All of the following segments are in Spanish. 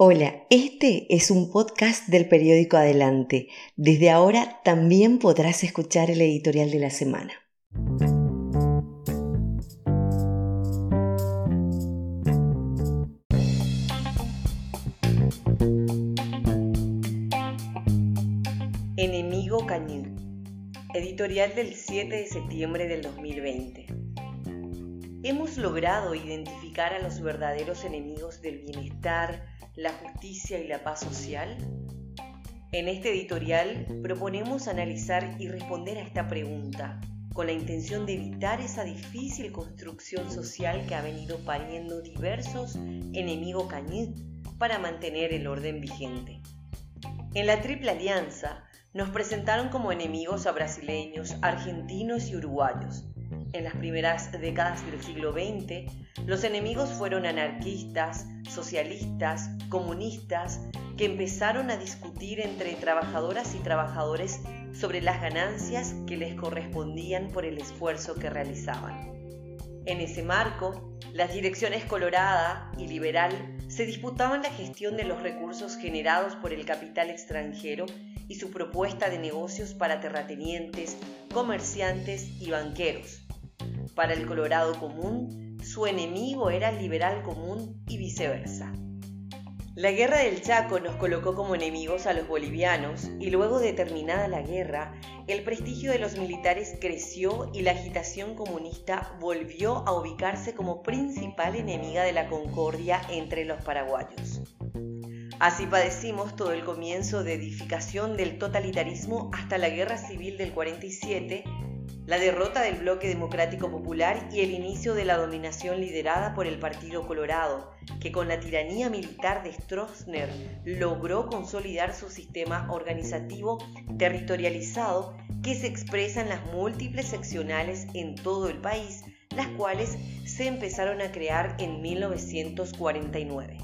Hola, este es un podcast del periódico Adelante. Desde ahora también podrás escuchar el editorial de la semana. Enemigo Cañú. Editorial del 7 de septiembre del 2020. Hemos logrado identificar a los verdaderos enemigos del bienestar, la justicia y la paz social? En este editorial proponemos analizar y responder a esta pregunta con la intención de evitar esa difícil construcción social que ha venido pariendo diversos enemigos cañí para mantener el orden vigente. En la Triple Alianza nos presentaron como enemigos a brasileños, argentinos y uruguayos, en las primeras décadas del siglo XX, los enemigos fueron anarquistas, socialistas, comunistas, que empezaron a discutir entre trabajadoras y trabajadores sobre las ganancias que les correspondían por el esfuerzo que realizaban. En ese marco, las direcciones colorada y liberal se disputaban la gestión de los recursos generados por el capital extranjero y su propuesta de negocios para terratenientes, comerciantes y banqueros, para el Colorado común, su enemigo era el liberal común y viceversa. La guerra del Chaco nos colocó como enemigos a los bolivianos y luego de terminada la guerra, el prestigio de los militares creció y la agitación comunista volvió a ubicarse como principal enemiga de la concordia entre los paraguayos. Así padecimos todo el comienzo de edificación del totalitarismo hasta la guerra civil del 47 la derrota del bloque democrático popular y el inicio de la dominación liderada por el Partido Colorado, que con la tiranía militar de Stroessner logró consolidar su sistema organizativo territorializado que se expresa en las múltiples seccionales en todo el país, las cuales se empezaron a crear en 1949.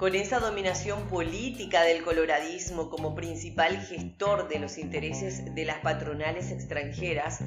Con esa dominación política del coloradismo como principal gestor de los intereses de las patronales extranjeras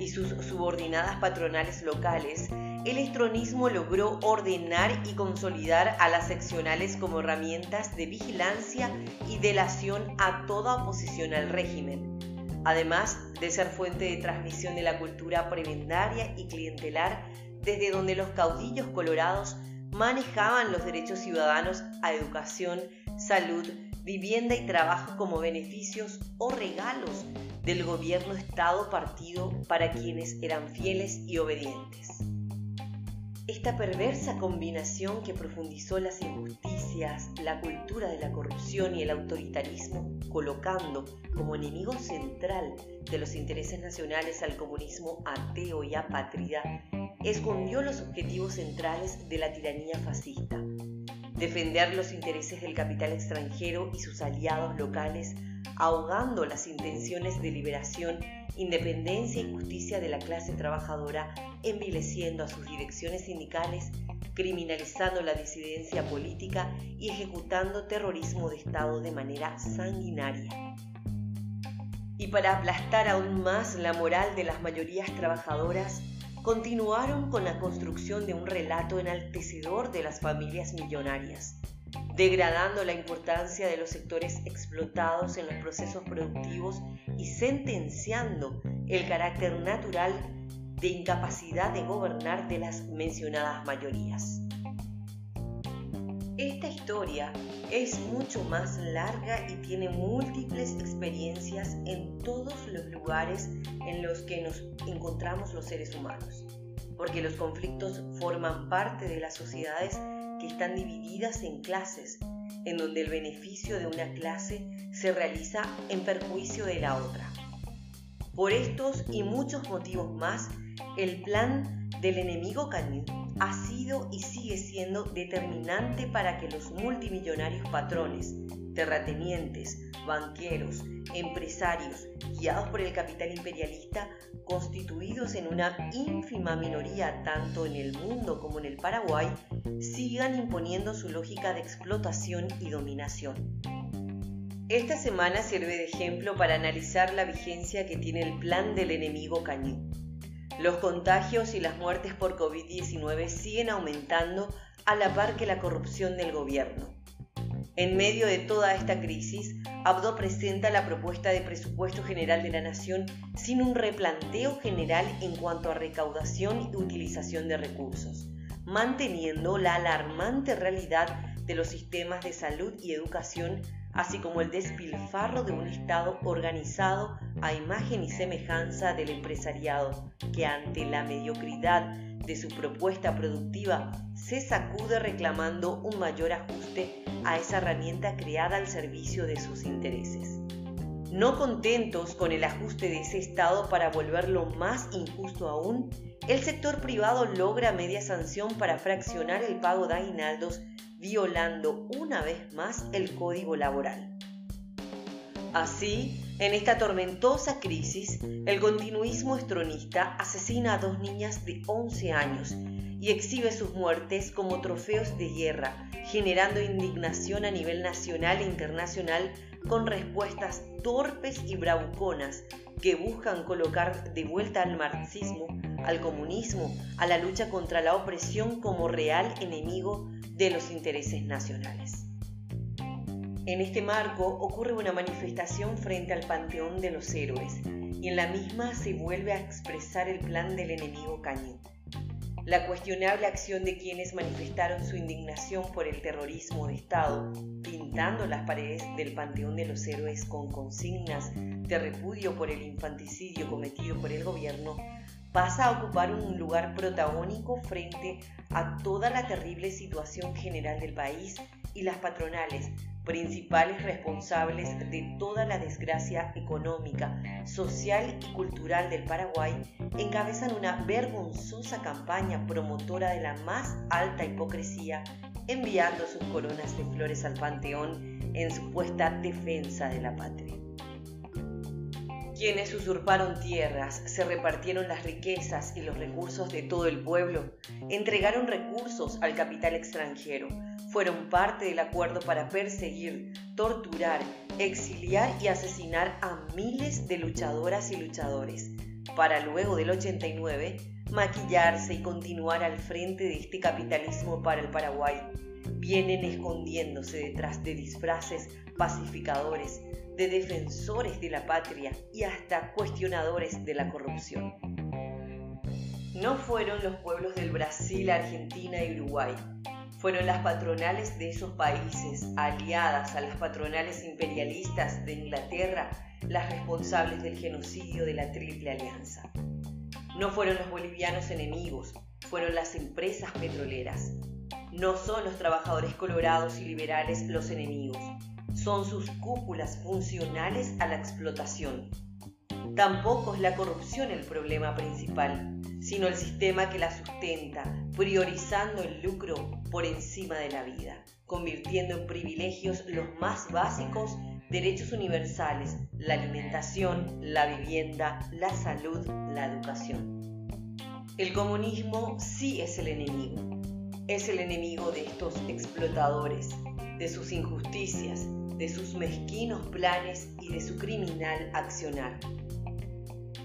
y sus subordinadas patronales locales, el estronismo logró ordenar y consolidar a las seccionales como herramientas de vigilancia y delación a toda oposición al régimen, además de ser fuente de transmisión de la cultura prebendaria y clientelar desde donde los caudillos colorados manejaban los derechos ciudadanos a educación, salud, vivienda y trabajo como beneficios o regalos del gobierno Estado partido para quienes eran fieles y obedientes. Esta perversa combinación que profundizó las injusticias, la cultura de la corrupción y el autoritarismo, colocando como enemigo central de los intereses nacionales al comunismo ateo y apátrida, escondió los objetivos centrales de la tiranía fascista. Defender los intereses del capital extranjero y sus aliados locales, ahogando las intenciones de liberación, independencia y justicia de la clase trabajadora, envileciendo a sus direcciones sindicales, criminalizando la disidencia política y ejecutando terrorismo de Estado de manera sanguinaria. Y para aplastar aún más la moral de las mayorías trabajadoras, continuaron con la construcción de un relato enaltecedor de las familias millonarias, degradando la importancia de los sectores explotados en los procesos productivos y sentenciando el carácter natural de incapacidad de gobernar de las mencionadas mayorías. Esta historia es mucho más larga y tiene múltiples experiencias en todos los lugares en los que nos encontramos los seres humanos, porque los conflictos forman parte de las sociedades que están divididas en clases, en donde el beneficio de una clase se realiza en perjuicio de la otra. Por estos y muchos motivos más, el plan del enemigo cañón ha sido y sigue siendo determinante para que los multimillonarios patrones, terratenientes, banqueros, empresarios, guiados por el capital imperialista, constituidos en una ínfima minoría tanto en el mundo como en el Paraguay, sigan imponiendo su lógica de explotación y dominación. Esta semana sirve de ejemplo para analizar la vigencia que tiene el plan del enemigo cañú. Los contagios y las muertes por COVID-19 siguen aumentando a la par que la corrupción del gobierno. En medio de toda esta crisis, Abdo presenta la propuesta de presupuesto general de la Nación sin un replanteo general en cuanto a recaudación y utilización de recursos, manteniendo la alarmante realidad de los sistemas de salud y educación, así como el despilfarro de un Estado organizado a imagen y semejanza del empresariado, que ante la mediocridad de su propuesta productiva se sacude reclamando un mayor ajuste a esa herramienta creada al servicio de sus intereses. No contentos con el ajuste de ese Estado para volverlo más injusto aún, el sector privado logra media sanción para fraccionar el pago de aguinaldos, violando una vez más el código laboral. Así, en esta tormentosa crisis, el continuismo estronista asesina a dos niñas de 11 años y exhibe sus muertes como trofeos de guerra, generando indignación a nivel nacional e internacional con respuestas torpes y bravuconas que buscan colocar de vuelta al marxismo, al comunismo, a la lucha contra la opresión como real enemigo de los intereses nacionales. En este marco ocurre una manifestación frente al Panteón de los Héroes y en la misma se vuelve a expresar el plan del enemigo Cañú. La cuestionable acción de quienes manifestaron su indignación por el terrorismo de Estado, pintando las paredes del Panteón de los Héroes con consignas de repudio por el infanticidio cometido por el gobierno, pasa a ocupar un lugar protagónico frente a toda la terrible situación general del país y las patronales, principales responsables de toda la desgracia económica, social y cultural del Paraguay, encabezan una vergonzosa campaña promotora de la más alta hipocresía, enviando sus coronas de flores al Panteón en supuesta defensa de la patria. Quienes usurparon tierras, se repartieron las riquezas y los recursos de todo el pueblo, entregaron recursos al capital extranjero, fueron parte del acuerdo para perseguir, torturar, exiliar y asesinar a miles de luchadoras y luchadores, para luego del 89 maquillarse y continuar al frente de este capitalismo para el Paraguay. Vienen escondiéndose detrás de disfraces pacificadores, de defensores de la patria y hasta cuestionadores de la corrupción. No fueron los pueblos del Brasil, Argentina y Uruguay, fueron las patronales de esos países, aliadas a las patronales imperialistas de Inglaterra, las responsables del genocidio de la Triple Alianza. No fueron los bolivianos enemigos, fueron las empresas petroleras. No son los trabajadores colorados y liberales los enemigos, son sus cúpulas funcionales a la explotación. Tampoco es la corrupción el problema principal, sino el sistema que la sustenta, priorizando el lucro por encima de la vida, convirtiendo en privilegios los más básicos derechos universales, la alimentación, la vivienda, la salud, la educación. El comunismo sí es el enemigo, es el enemigo de estos explotadores, de sus injusticias, de sus mezquinos planes y de su criminal accionar.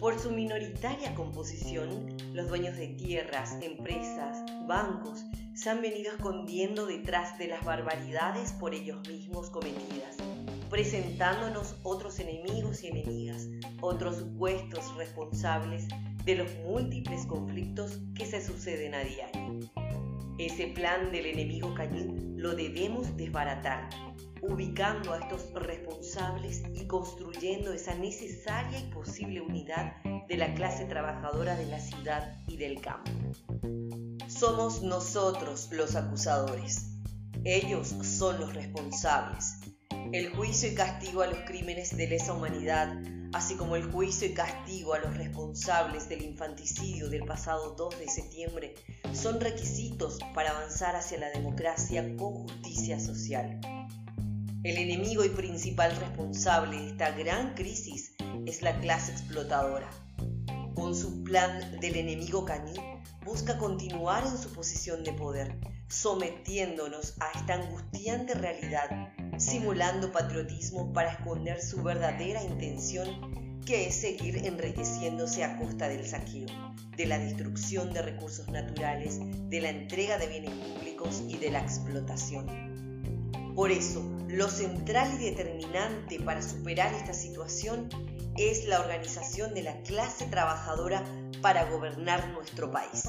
Por su minoritaria composición, los dueños de tierras, empresas, bancos, se han venido escondiendo detrás de las barbaridades por ellos mismos cometidas, presentándonos otros enemigos y enemigas, otros supuestos responsables de los múltiples conflictos que se suceden a diario. Ese plan del enemigo cañín lo debemos desbaratar ubicando a estos responsables y construyendo esa necesaria y posible unidad de la clase trabajadora de la ciudad y del campo. Somos nosotros los acusadores. Ellos son los responsables. El juicio y castigo a los crímenes de lesa humanidad, así como el juicio y castigo a los responsables del infanticidio del pasado 2 de septiembre, son requisitos para avanzar hacia la democracia con justicia social. El enemigo y principal responsable de esta gran crisis es la clase explotadora. Con su plan del enemigo cañí, busca continuar en su posición de poder, sometiéndonos a esta angustiante realidad, simulando patriotismo para esconder su verdadera intención que es seguir enriqueciéndose a costa del saqueo, de la destrucción de recursos naturales, de la entrega de bienes públicos y de la explotación. Por eso, lo central y determinante para superar esta situación es la organización de la clase trabajadora para gobernar nuestro país.